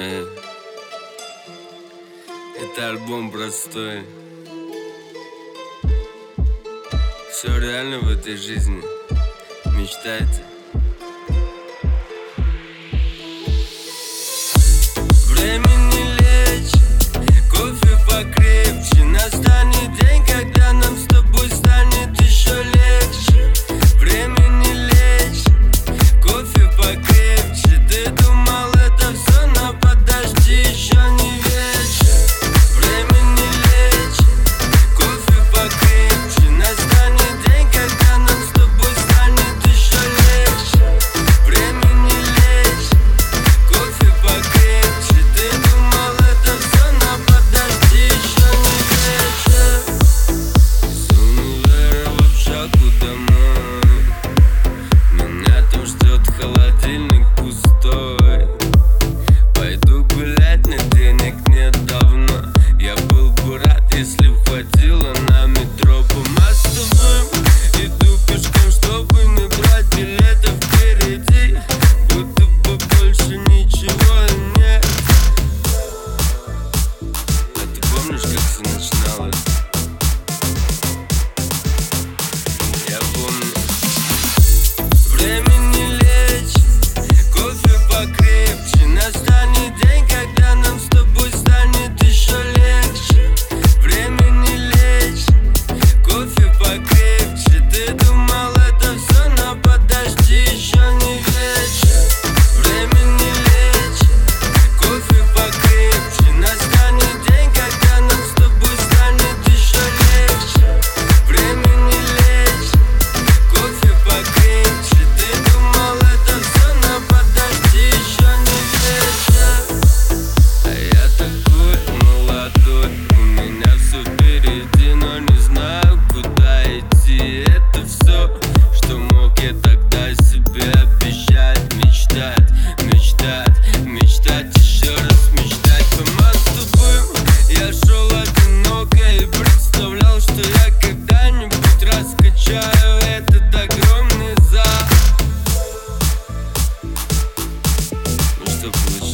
Э. Это альбом простой. Все реально в этой жизни. Мечтайте. Music was